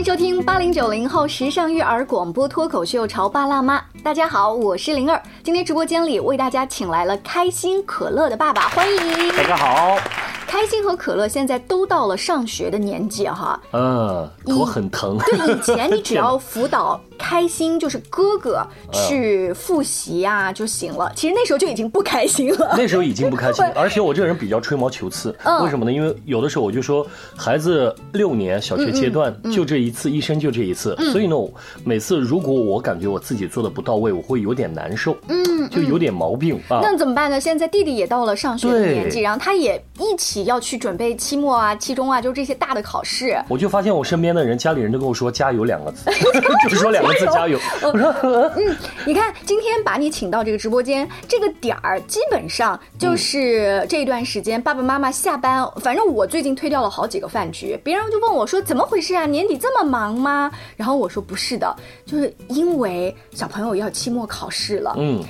迎收听八零九零后时尚育儿广播脱口秀《潮爸辣妈》。大家好，我是灵儿。今天直播间里为大家请来了开心可乐的爸爸，欢迎大家好。开心和可乐现在都到了上学的年纪哈。嗯，头很疼。对，以前你只要辅导。开心就是哥哥去复习呀就行了。其实那时候就已经不开心了。那时候已经不开心，而且我这个人比较吹毛求疵。为什么呢？因为有的时候我就说，孩子六年小学阶段就这一次，一生就这一次。所以呢，每次如果我感觉我自己做的不到位，我会有点难受。嗯，就有点毛病啊。那怎么办呢？现在弟弟也到了上学的年纪，然后他也一起要去准备期末啊、期中啊，就这些大的考试。我就发现我身边的人，家里人都跟我说“加油”两个字，就说两个。加油！我说，嗯，你看，今天把你请到这个直播间，这个点儿基本上就是这段时间爸爸妈妈下班。反正我最近推掉了好几个饭局，别人就问我说：“怎么回事啊？年底这么忙吗？”然后我说：“不是的，就是因为小朋友要期末考试了。”嗯。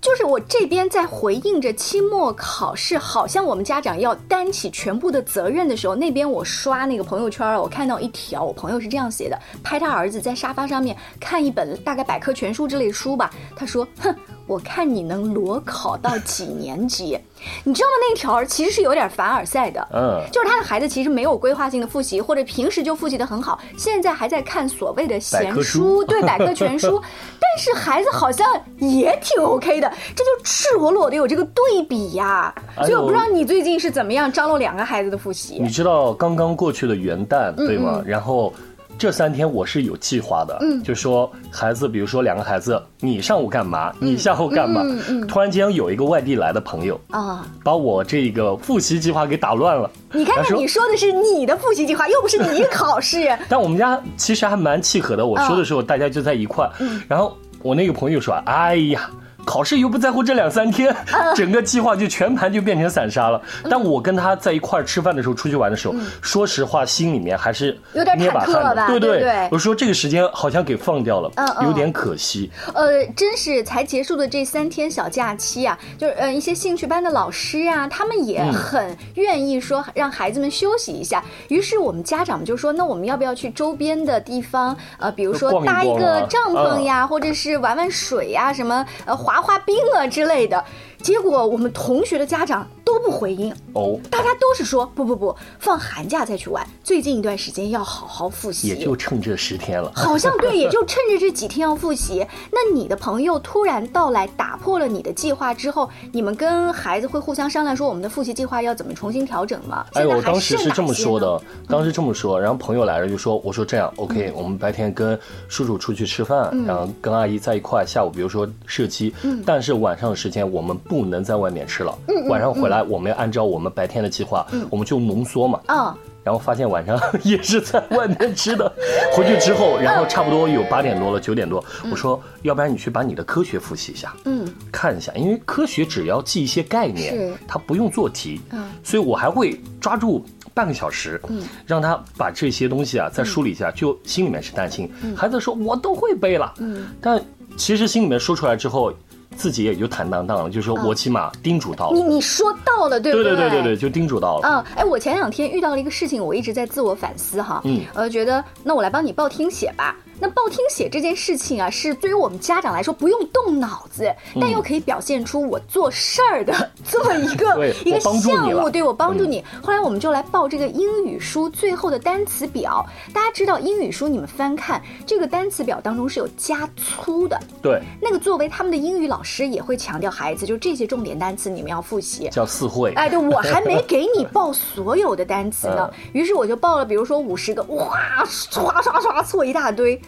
就是我这边在回应着期末考试，好像我们家长要担起全部的责任的时候，那边我刷那个朋友圈我看到一条，我朋友是这样写的：拍他儿子在沙发上面看一本大概百科全书之类的书吧。他说：“哼。”我看你能裸考到几年级？你知道吗？那条其实是有点凡尔赛的，嗯，就是他的孩子其实没有规划性的复习，或者平时就复习的很好，现在还在看所谓的闲书，对百科全书，但是孩子好像也挺 OK 的，这就赤裸裸的有这个对比呀。所以我不知道你最近是怎么样张罗两个孩子的复习。你知道刚刚过去的元旦对吗？然后。这三天我是有计划的，嗯，就说孩子，比如说两个孩子，你上午干嘛，你下午干嘛？突然间有一个外地来的朋友啊，把我这个复习计划给打乱了。你看看，你说的是你的复习计划，又不是你考试。但我们家其实还蛮契合的，我说的时候大家就在一块。然后我那个朋友说：“哎呀。”考试又不在乎这两三天，整个计划就全盘就变成散沙了。但我跟他在一块儿吃饭的时候，出去玩的时候，说实话，心里面还是有点忐忑吧？对对，我说这个时间好像给放掉了，有点可惜。呃，真是才结束的这三天小假期啊，就是呃一些兴趣班的老师啊，他们也很愿意说让孩子们休息一下。于是我们家长们就说，那我们要不要去周边的地方？呃，比如说搭一个帐篷呀，或者是玩玩水呀，什么呃。滑滑滑冰啊之类的。结果我们同学的家长都不回应哦，大家都是说不不不，放寒假再去玩。最近一段时间要好好复习，也就趁这十天了。好像对，也就趁着这几天要复习。那你的朋友突然到来，打破了你的计划之后，你们跟孩子会互相商量说我们的复习计划要怎么重新调整吗？哎，我当时是这么说的，当时这么说，然后朋友来了就说，我说这样，OK，我们白天跟叔叔出去吃饭，然后跟阿姨在一块，下午比如说射击，但是晚上的时间我们。不能在外面吃了，晚上回来我们要按照我们白天的计划，我们就浓缩嘛。啊，然后发现晚上 也是在外面吃的。回去之后，然后差不多有八点多了，九点多，我说要不然你去把你的科学复习一下，嗯，看一下，因为科学只要记一些概念，他不用做题，嗯，所以我还会抓住半个小时，嗯，让他把这些东西啊再梳理一下，就心里面是担心。孩子说我都会背了，嗯，但其实心里面说出来之后。自己也就坦荡荡了，就说我起码叮嘱到了。你你说到了，对不对？对对对对对，就叮嘱到了。嗯，哎，我前两天遇到了一个事情，我一直在自我反思哈。嗯，呃，觉得那我来帮你报听写吧。那报听写这件事情啊，是对于我们家长来说不用动脑子，但又可以表现出我做事儿的 这么一个 一个项目，对我帮助你。后来我们就来报这个英语书最后的单词表。大家知道英语书，你们翻看这个单词表当中是有加粗的。对，那个作为他们的英语老师也会强调孩子，就这些重点单词你们要复习，叫四会。哎，对我还没给你 报所有的单词呢，于是我就报了，比如说五十个，哇，刷刷刷错一大堆。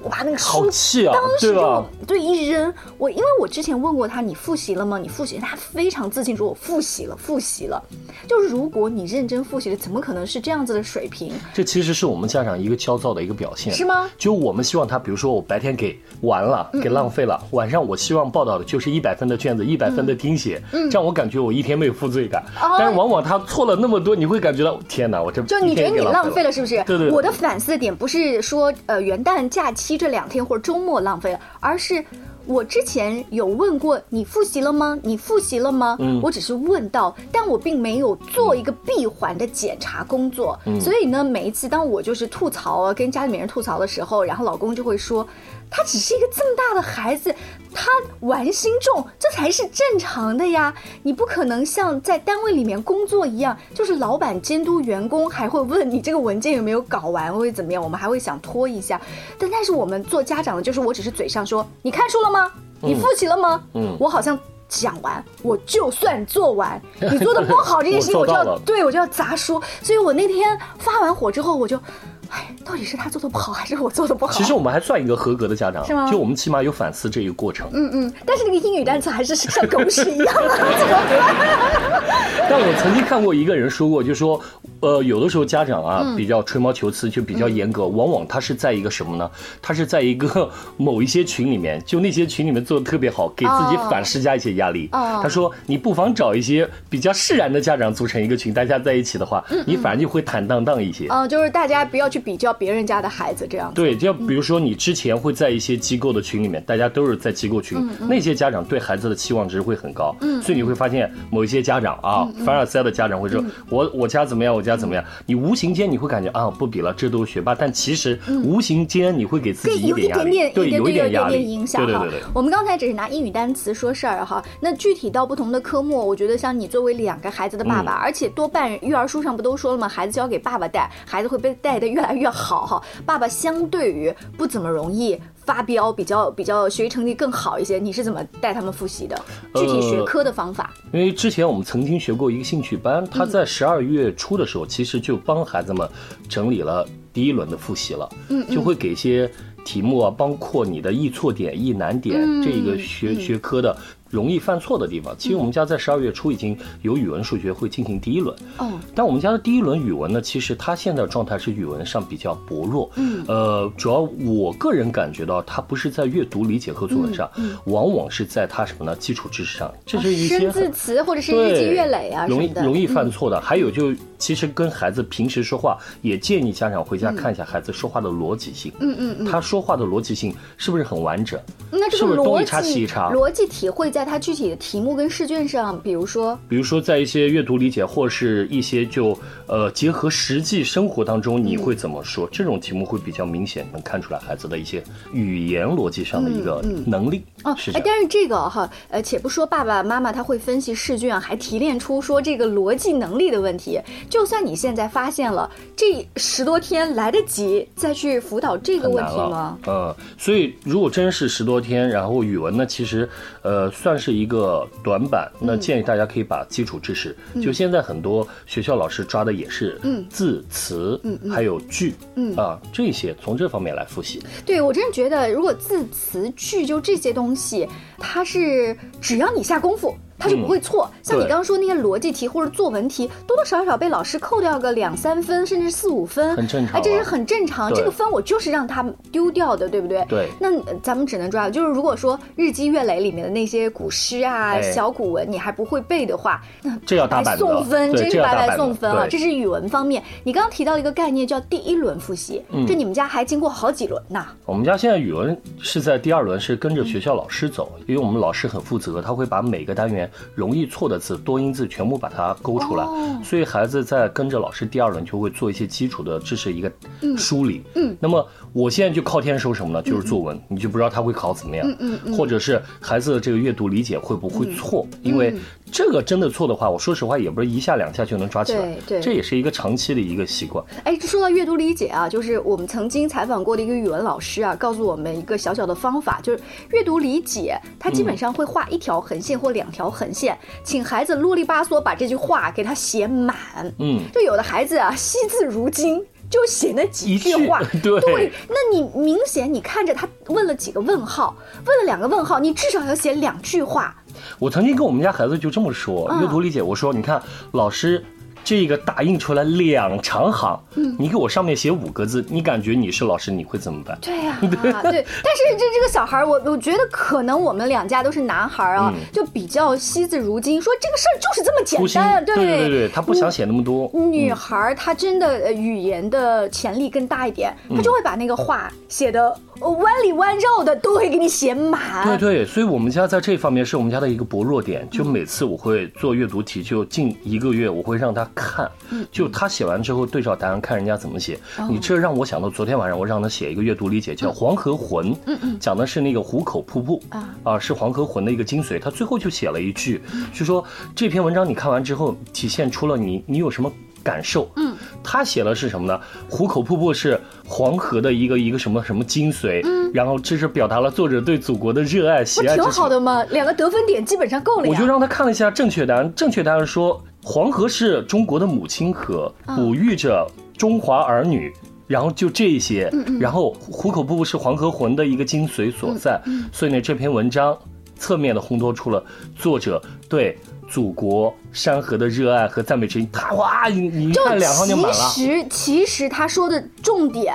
我把那个书当时就对一扔，我因为我之前问过他，你复习了吗？你复习，他非常自信说，我复习了，复习了。就是如果你认真复习了，怎么可能是这样子的水平？这其实是我们家长一个焦躁的一个表现，是吗？就我们希望他，比如说我白天给完了，给浪费了，晚上我希望报道的就是一百分的卷子，一百分的听写，这样我感觉我一天没有负罪感。但是往往他错了那么多，你会感觉到天哪，我这就你觉得你浪费了是不是？对对。我的反思的点不是说呃元旦假期。这两天或者周末浪费了，而是我之前有问过你复习了吗？你复习了吗？嗯我只是问到，但我并没有做一个闭环的检查工作。嗯所以呢，每一次当我就是吐槽啊，跟家里面人吐槽的时候，然后老公就会说，他只是一个这么大的孩子，他玩心重，这才是正常的呀。你不可能像在单位里面工作一样，就是老板监督员工，还会问你这个文件有没有搞完，或者怎么样，我们还会想拖一下。但但是我们做家长的，就是我只是嘴上说，你看书了吗？你复习了吗？嗯我好像。讲完，我就算做完。你做的不好这件事情，我就要对我就要砸书。所以我那天发完火之后，我就，哎，到底是他做的不好，还是我做的不好？其实我们还算一个合格的家长，是吗就我们起码有反思这一个过程。嗯嗯，但是那个英语单词还是像狗屎一样的，怎么办？但我曾经看过一个人说过，就说，呃，有的时候家长啊嗯比较吹毛求疵，就比较严格，往往他是在一个什么呢？他是在一个 某一些群里面，就那些群里面做的特别好，给自己哦反施加一些压力。哦他说，你不妨找一些比较释然的家长组成一个群，大家在一起的话，你反而就会坦荡荡一些。嗯，就是大家不要去比较别人家的孩子，这样子。对，就比如说你之前会在一些机构的群里面，大家都是在机构群，那些家长对孩子的期望值会很高，所以你会发现某一些家长啊，凡尔赛的家长会说，我我家怎么样，我家怎么样，你无形间你会感觉啊，不比了，这都是学霸，但其实无形间你会给自己一点压力，点点，对，有一点点压力，点影响哈对对对对。我们刚才只是拿英语单词说事儿哈，那具体到不同的科目，我觉得像你作为两个孩子的爸嗯。爸，而且多半育儿书上不都说了吗？孩子交给爸爸带，孩子会被带的越来越好哈。爸爸相对于不怎么容易。发飙比较比较学习成绩更好一些，你是怎么带他们复习的？具体学科的方法？因为之前我们曾经学过一个兴趣班，他在十二月初的时候，其实就帮孩子们整理了第一轮的复习了，嗯，就会给一些题目啊，包括你的易错点、易难点、这个学学科的容易犯错的地方。其实我们家在十二月初已经有语文、数学会进行第一轮，哦，但我们家的第一轮语文呢，其实他现在状态是语文上比较薄弱。嗯，呃，主要我个人感觉到它不是在阅读理解和作文上，往往是在他什么呢？基础知识上，这是一些生字词或者是日积月累啊容易容易犯错的。还有就其实跟孩子平时说话，也建议家长回家看一下孩子说话的逻辑性。嗯嗯嗯，他说话的逻辑性是不是很完整？那这个逻辑逻辑体会在它具体的题目跟试卷上，比如说，比如说，在一些阅读理解，或是一些就呃结合实际生活当中，你会怎么说？这种题目会比较明显能看出来孩子的一些语言逻辑上的一个能力。哦，哎，是。但是这个哈，呃，且不说爸爸妈妈他会分析试卷，还提炼出说这个逻辑能力的问题。就算你现在发现了，这十多天来得及再去辅导这个问题吗？，嗯，所以如果真是十多天，然后语文呢，其实呃算是一个短板。那嗯建议大家可以把基础知识，就现在很多学校老师抓的也是嗯字词，嗯还有句，嗯啊这些从这方面来复习。对我真的觉得，如果字词句就这些东西，它是只要你下功夫。它就不会错，像你刚刚说那些逻辑题或者作文题，多多少少被老师扣掉个两三分，甚至四五分，很正常哎，这是啊很正常。这个分我就是让他丢掉的，对不对？对那呃咱们只能抓，就是如果说日积月累里面的那些古诗啊、哎小古文，你还不会背的话，那这要打白板的送分，对真是白白送分了。对这是语文方面。你刚刚提到一个概念叫第一轮复习，嗯这你们家还经过好几轮呢。我们家现在语文是在第二轮，是跟着学校老师走，因为我们老师很负责，他会把每个单元容易错的字、多音字全部把它勾出来，哦。所以孩子在跟着老师第二轮就会做一些基础的知识一个梳理。嗯，那么我现在就靠天收什么呢？就是作文，你就不知道他会考怎么样，嗯嗯或者是孩子的这个阅读理解会不会错？因为这个真的错的话，我说实话也不是一下两下就能抓起来，对对这也是一个长期的一个习惯。哎，说到阅读理解啊，就是我们曾经采访过的一个语文老师啊，告诉我们一个小小的方法，就是阅读理解，他基本上会画一条横线或两条横线，请孩子啰里吧嗦把这句话给他写满。嗯，就有的孩子啊，惜字如金。就写那几一句句话，对那你明显你看着他问了几个问号，问了两个问号，你至少要写两句话。我曾经跟我们家孩子就这么说，嗯阅读理解，我说你看老师。这个打印出来两长行，嗯。你给我上面写五个字，你感觉你是老师，你会怎么办？对呀、对，但是这这个小孩儿，我我觉得可能我们两家都是男孩儿啊，嗯。就比较惜字如金，说这个事儿就是这么简单，，对。对对对，他不想写那么多。女孩儿她真的呃语言的潜力更大一点，嗯她就会把那个话写的弯里弯绕的都会给你写满。对对，所以我们家在这方面是我们家的一个薄弱点，就每次我会做阅读题，就近一个月我会让他看，就他写完之后对照答案看人家怎么写。你这让我想到昨天晚上我让他写一个阅读理解，叫《黄河魂》，讲的是那个壶口瀑布。啊。啊，是黄河魂的一个精髓。他最后就写了一句，就说这篇文章你看完之后体现出了你你有什么。感受，嗯，他写的是什么呢？壶口瀑布是黄河的一个一个什么什么精髓，嗯，然后这是表达了作者对祖国的热爱喜爱，挺好的吗？两个得分点基本上够了我就让他看了一下正确答案，正确答案说黄河是中国的母亲河，哺育着中华儿女，然后就这些，然后壶口瀑布是黄河魂的一个精髓所在，所以呢，这篇文章侧面的烘托出了作者对。祖国山河的热爱和赞美之情，他哇，你你看两行就满了。其实其实他说的重点，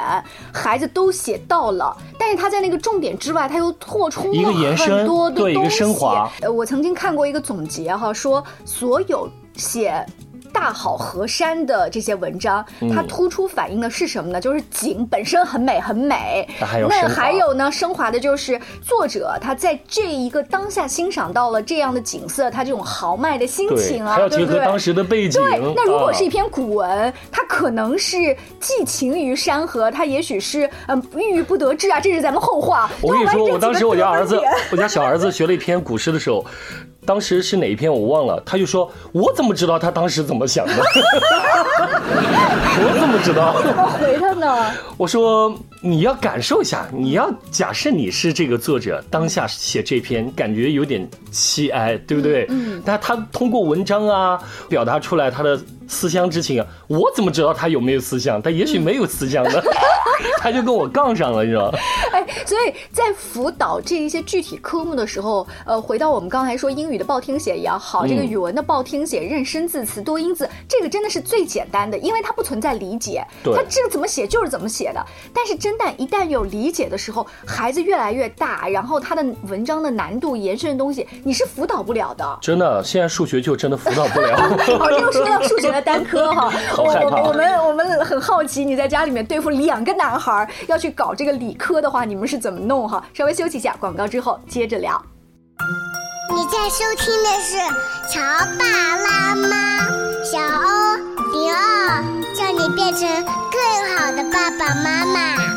孩子都写到了，但是他在那个重点之外，他又拓充了很多的对一个升华。呃，我曾经看过一个总结哈，说所有写。大好河山的这些文章，它突出反映的是什么呢？就是景本身很美很美。那还有呢，升华的就是作者他在这一个当下欣赏到了这样的景色，他这种豪迈的心情啊，对不对？还要结合当时的背景。对，那如果是一篇古文，它可能是寄情于山河，它也许是嗯郁郁不得志啊，这是咱们后话。我跟你说，我当时我家儿子，我家小儿子学了一篇古诗的时候。当时是哪一篇我忘了，他就说：“我怎么知道他当时怎么想的？我怎么知道？”怎么回他呢？我说：“你要感受一下，你要假设你是这个作者，当下写这篇，感觉有点凄哀，对不对？嗯。但他通过文章啊，表达出来他的。”思乡之情啊，我怎么知道他有没有思乡？他也许没有思乡呢，他就跟我杠上了，你知道吗？哎，所以在辅导这一些具体科目的时候，呃，回到我们刚才说英语的报听写也要好，这个语文的报听写、认生字词、多音字，这个真的是最简单的，因为它不存在理解，它这个怎么写就是怎么写的。但是真旦一旦有理解的时候，孩子越来越大，然后他的文章的难度延伸的东西，你是辅导不了的。真的，现在数学就真的辅导不了。好，又说到数学。单科哈，我我我们我们很好奇，你在家里面对付两个男孩要去搞这个理科的话，你们是怎么弄哈？稍微休息一下，广告之后接着聊。你在收听的是《乔爸拉妈》，小欧零二，叫你变成更好的爸爸妈妈。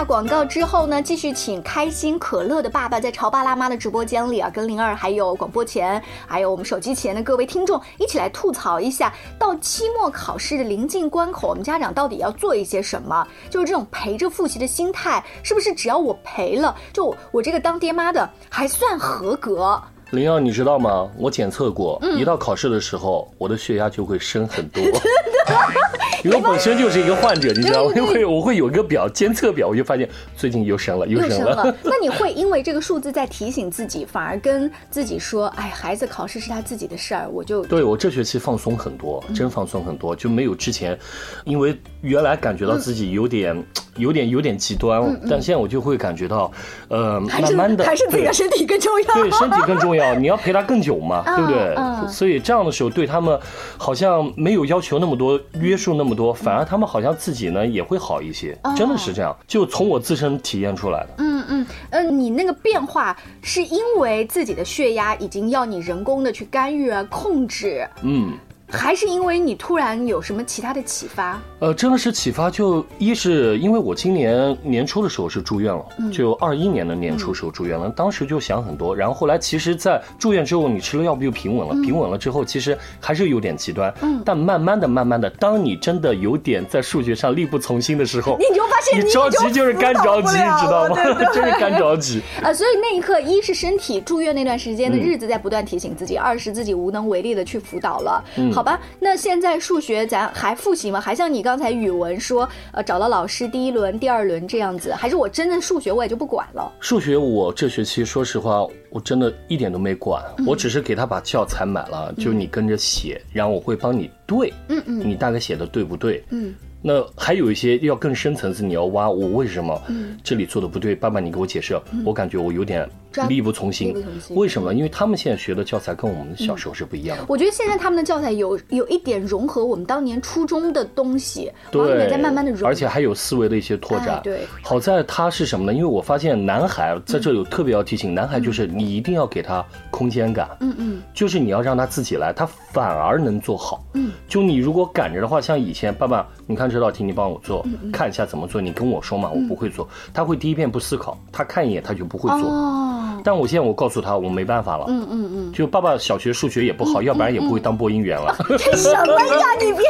下广告之后呢，继续请开心可乐的爸爸在潮爸辣妈的直播间里啊，跟灵儿还有广播前，还有我们手机前的各位听众一起来吐槽一下，到期末考试的临近关口，我们家长到底要做一些什么？就是这种陪着复习的心态，是不是只要我陪了，就我这个当爹妈的还算合格？灵儿，你知道吗？我检测过，一到考试的时候，我的血压就会升很多。因为我本身就是一个患者，你知道吗？会我会有一个表监测表，我就发现最近又升了，又升了。那你会因为这个数字在提醒自己，反而跟自己说：“哎，孩子考试是他自己的事儿。”我就对我这学期放松很多，真放松很多，就没有之前，因为原来感觉到自己有点、有点、有点极端，但现在我就会感觉到，呃，慢慢的还是自己的身体更重要。对，身体更重要，你要陪他更久嘛，对不对？所以这样的时候对他们好像没有要求那么多，约束那么。多，反而他们好像自己呢也会好一些，真的是这样，就从我自身体验出来的。嗯嗯嗯，你那个变化是因为自己的血压已经要你人工的去干预啊控制。嗯。还是因为你突然有什么其他的启发？呃，真的是启发。就一是因为我今年年初的时候是住院了，就二一年的年初时候住院了，当时就想很多。然后后来其实，在住院之后，你吃了药不就平稳了？平稳了之后，其实还是有点极端。嗯。但慢慢的、慢慢的，当你真的有点在数学上力不从心的时候，你就发现你着急 就是干着急，你知道吗？就是干着急。啊，所以那一刻，一是身体住院那段时间的日子在不断提醒自己，二是自己无能为力的去辅导了。嗯。好吧，那现在数学咱还复习吗？还像你刚才语文说，呃，找到老师第一轮、第二轮这样子，还是我真的数学我也就不管了？数学我这学期说实话，我真的一点都没管，我只是给他把教材买了，就你跟着写，然后我会帮你对，嗯嗯，你大概写的对不对？嗯。那还有一些要更深层次，你要挖我为什么这里做的不对？爸爸，你给我解释。我感觉我有点抓力不从心为什么？因为他们现在学的教材跟我们小时候是不一样的。我觉得现在他们的教材有有一点融合我们当年初中的东西，往里面在慢慢的融，而且还有思维的一些拓展。哎对好在他是什么呢？因为我发现男孩在这里特别要提醒，男孩就是你一定要给他空间感。嗯嗯就是你要让他自己来，他反而能做好。嗯，就你如果赶着的话，像以前爸爸，你看这道题你帮我做，嗯看一下怎么做，你跟我说嘛，我不会做，他会第一遍不思考，他看一眼他就不会做。哦，但我现在我告诉他，我没办法了。嗯嗯嗯，就爸爸小学数学也不好，要不然也不会当播音员了。这什么呀？你别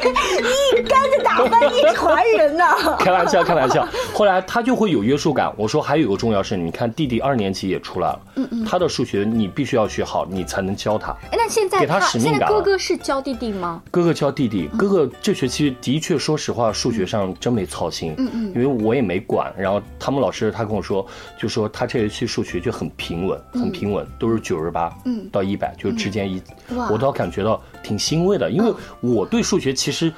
一竿子打翻一船人呐！开玩笑，开玩笑。后来他就会有约束感。我说还有个重要事，你看弟弟二年级也出来了，嗯嗯他的数学你必须要学好，你才能教他。哎，那现在给他使命现在感哥哥是教弟弟吗？哥哥教弟弟，哥哥这学期的确，说实话，数学上真没操心，嗯嗯，因为我也没管。然后他们老师他跟我说，就说他这学期数学就很平稳，很平稳，都是九十八，嗯，到一百就之间一，哇。我倒感觉到挺欣慰的，因为我对数学其实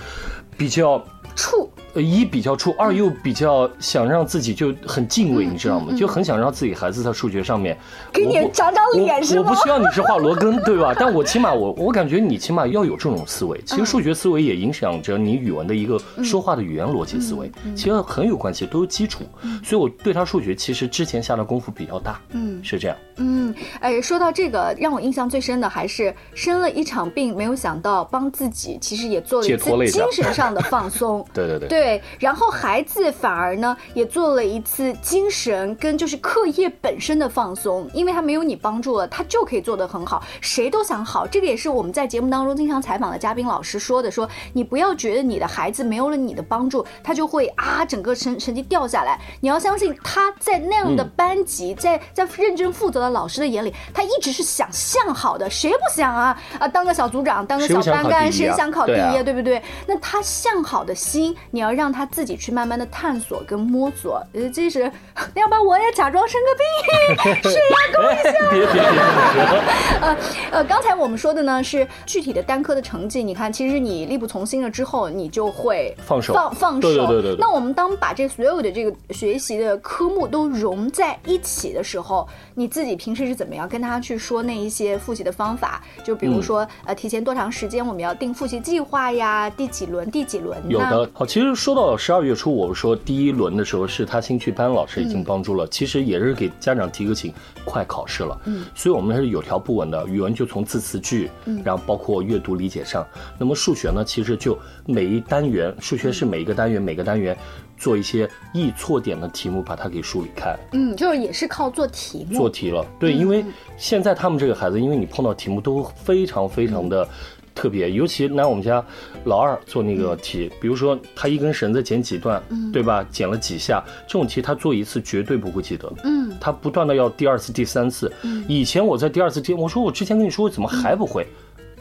比较。处呃，一比较怵，二又比较想让自己就很敬畏，你知道吗？就很想让自己孩子在数学上面给你长长脸我是吗我不需要你是画罗根，对吧？但我起码我我感觉你起码要有这种思维。其实数学思维也影响着你语文的一个说话的语言逻辑思维，其实很有关系，都是基础。所以我对他数学其实之前下的功夫比较大，嗯是这样。嗯，哎，说到这个，让我印象最深的还是生了一场病，没有想到帮自己其实也做了一次精神上的放松。对 对对。对，对然后孩子反而呢也做了一次精神跟就是课业本身的放松，因为他没有你帮助了，他就可以做得很好。谁都想好，这个也是我们在节目当中经常采访的嘉宾老师说的，说你不要觉得你的孩子没有了你的帮助，他就会啊整个成成绩掉下来。你要相信他在那样的班级，在在认真负责的老师的眼里，他一直是想向好的，谁不想啊啊当个小组长，当个小班干，谁想考第一啊对不对？那他向好的心，你要让他自己去慢慢的探索跟摸索。呃，即使，要不然我也假装生个病，是呀，跟我哎，别别别别别！呃呃，刚才我们说的呢是具体的单科的成绩，你看，其实你力不从心了之后，你就会放手放放手。对对对对对那我们当把这所有的这个学习的科目都融在一起的时候，你自己平时是怎么样跟他去说那一些复习的方法？就比如嗯说，呃，提前多长时间我们要定复习计划呀？第几轮？第几轮？有的好，其实说到十二月初，我说第一轮的时候是他兴趣班老师已经帮助了，其实也是给家长提个醒，快考试了，嗯，所以我们还是有条不紊的，语文就从字词句，嗯，然后包括阅读理解上，那么数学呢，其实就每一单元，数学是每一个单元每个单元做一些易错点的题目，把它给梳理开，嗯，就是也是靠做题目。做题了。对，因为现在他们这个孩子，因为你碰到题目都非常非常的特别，尤其拿我们家老二做那个题，比如说他一根绳子剪几段，对吧？剪了几下，这种题他做一次绝对不会记得。嗯，他不断的要第二次、第三次。以前我在第二次听，我说我之前跟你说，怎么还不会？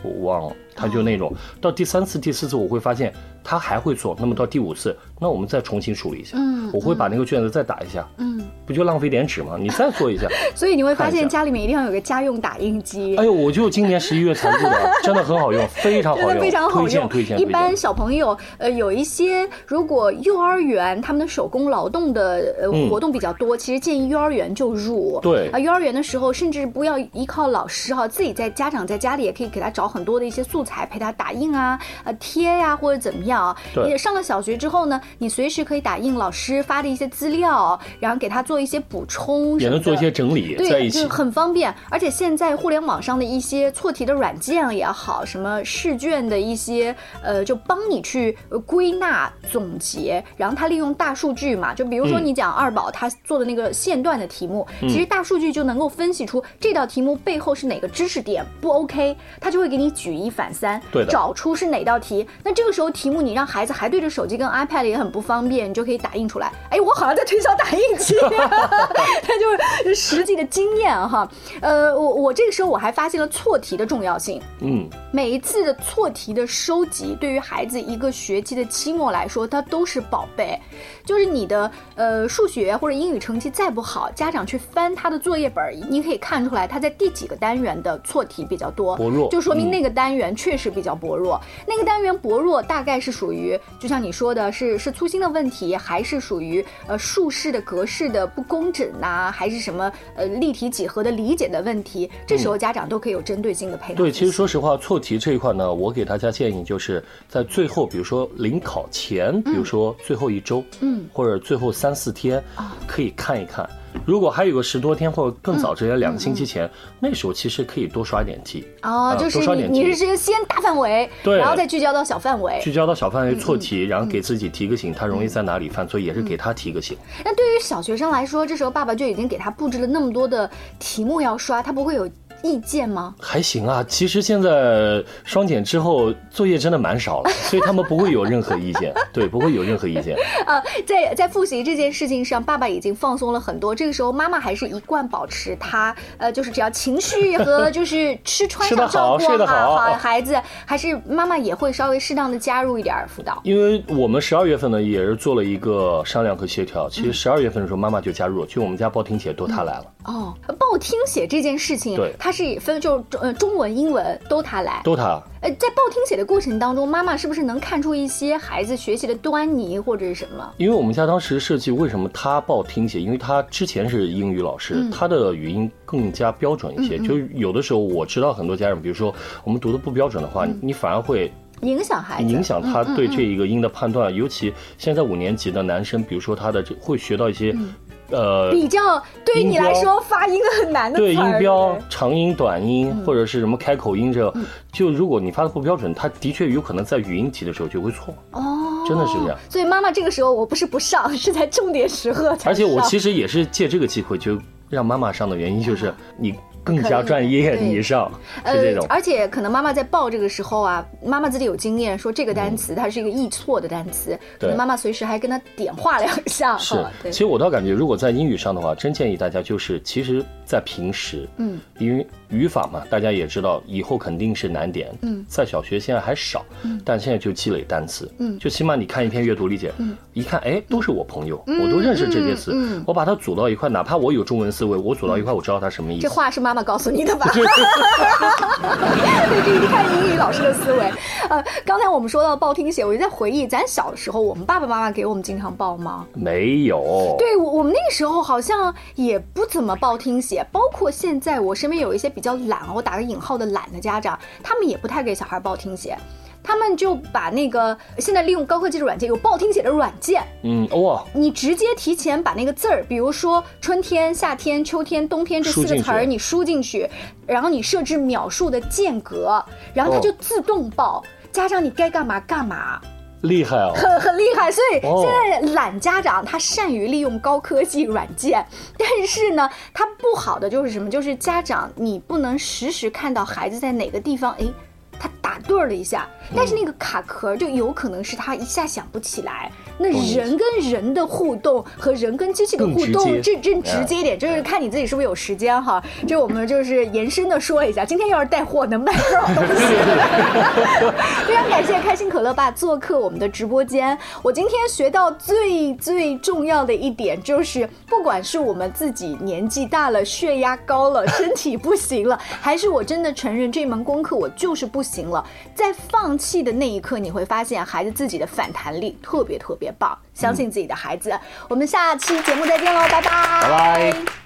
我忘了，他就那种到第三次、第四次，我会发现他还会做。那么到第五次，那我们再重新梳理一下。嗯我会把那个卷子再打一下。嗯，不就浪费点纸吗？你再做一下。所以你会发现家里面一定要有个家用打印机。哎呦，我就今年十一月才入的，真的很好用，非常好用，真的非常好用。推荐推荐。一般小朋友，呃，有一些如果幼儿园他们的手工劳动的呃嗯活动比较多，其实建议幼儿园就入。对啊，幼儿园的时候甚至不要依靠老师哈，自己在家长在家里也可以给他找很多的一些素材，陪他打印啊、呃贴呀、或者怎么样啊。对也上了小学之后呢，你随时可以打印老师发的一些资料，然后给他做一些补充，也能做一些。整理在对，一起就。很方便，而且现在互联网上的一些错题的软件也好，什么试卷的一些呃，就帮你去呃归纳总结，然后他利用大数据嘛，就比如说嗯你讲二宝他做的那个线段的题目，其实大数据就能够分析出这道题目背后是哪个知识点不 OK，他就会给你举一反三，对找出是哪道题。那这个时候题目你让孩子还对着手机跟 iPad 也很不方便，你就可以打印出来。哎，我好像在推销打印机，他就是实际的经验哈。呃，我我这个时候我还发现了错题的重要性。嗯，每一次的错题的收集，对于孩子一个学期的期末来说，它都是宝贝。就是你的呃数学或者英语成绩再不好，家长去翻他的作业本儿，你可以看出来他在第几个单元的错题比较多，薄弱就说明嗯那个单元确实比较薄弱。那个单元薄弱大概是是属于就像你说的是是粗心的问题，还是属于呃竖式的格式的不工整呐、还是什么呃立体几何的理解的问题？这时候家长都可以有针对性的配合。对，其实说实话，错题这一块呢，我给大家建议就是在最后，比如说临考前，比如说最后一周，嗯，或者最后三四天，可以看一看。如果还有个十多天或者更早之前两个星期前，那时候其实可以多刷点题。哦，啊就是你你是先大范围，对然后再聚焦到小范围。聚焦到小范嗯围错题，然后给自己提个醒，他容易在哪里犯错，也是给他提个醒。那对于小学生来说，这时候爸爸就已经给他布置了那么多的题目要刷，他不会有意见吗？还行啊，其实现在双减之后作业真的蛮少了，所以他们不会有任何意见，对，不会有任何意见。呃，在在复习这件事情上，爸爸已经放松了很多。这个时候，妈妈还是一贯保持他呃，就是只要情绪和 就是吃穿吃得上照好顾睡得好好孩子，还是妈妈也会稍微适当的加入一点辅导。因为我们十二月份呢也是做了一个商量和协调，其实十二月份的时候妈妈就加入了，就我们家报听写都她来了，哦，报听写这件事情，对它是分就是中呃中文、英文都他来。都他。呃，在报听写的过程当中，妈妈是不是能看出一些孩子学习的端倪或者是什么？因为我们家当时设计为什么他报听写，因为他之前是英语老师，嗯她的语音更加标准一些。就有的时候我知道很多家长，比如说我们读的不标准的话，嗯你反而会影响孩子，影响他对这一个音的判断，尤其现在五年级的男生，比如说他的这会学到一些，呃，比较对于你来说发音很难的词对音标长音、短音，或者是什么开口音这，嗯。就如果你发的不标准，它的确有可能在语音题的时候就会错。哦，真的是这样。所以妈妈这个时候我不是不上，是在重点时刻才而且我其实也是借这个机会就让妈妈上的原因，就是 你更加专业，对你上是这种。呃而且可能妈妈在报这个时候啊，妈妈自己有经验，说这个单词它是一个易错的单词，可能对妈妈随时还跟他点化两下。是，对其实我倒感觉，如果在英语上的话，真建议大家就是，其实，在平时，嗯，因为语法嘛，大家也知道，以后肯定是难点，嗯。在小学现在还少，嗯。但现在就积累单词，嗯。就起码你看一篇阅读理解，嗯。一看，哎，都是我朋友，我都认识这些词，嗯嗯我把它组到一块，哪怕我有中文思维，我组到一块，我知道它什么意思。这话是妈妈告诉你的吧？对，这一看英语老师的思维。呃，刚才我们说到报听写，我就在回忆，咱小时候，我们爸爸妈妈给我们经常报吗？没有，对，我我们那个时候好像也不怎么报听写，包括现在我身边有一些比较懒，我打个引号的懒的家长，他们也不太给小孩报听写。他们就把那个现在利用高科技的软件，有报听写的软件，嗯，哇，你直接提前把那个字儿，比如说春天、夏天、秋天、冬天这四个词儿，你输进去，然后你设置秒数的间隔，然后它哦就自动报。家长你该干嘛干嘛，厉害哦！很很厉害。所以哦现在懒家长他善于利用高科技软件，但是呢，他不好的就是什么？就是家长你不能实时看到孩子在哪个地方，哎，他打盹儿了一下，但是那个卡壳就有可能是他一下想不起来。那人跟人的互动和人跟机器的互动，这这直接一点，就是看你自己是不是有时间哈。这我们就是延伸的说一下，今天要是带货能卖多少东西？非常感谢开心可乐爸做客我们的直播间。我今天学到最最重要的一点就是，不管是我们自己年纪大了、血压高了、身体不行了，还是我真的承认这门功课我就是不行了，在放弃的那一刻，你会发现孩子自己的反弹力特别特别棒。相信自己的孩子，我们下期节目再见喽，拜拜，拜拜。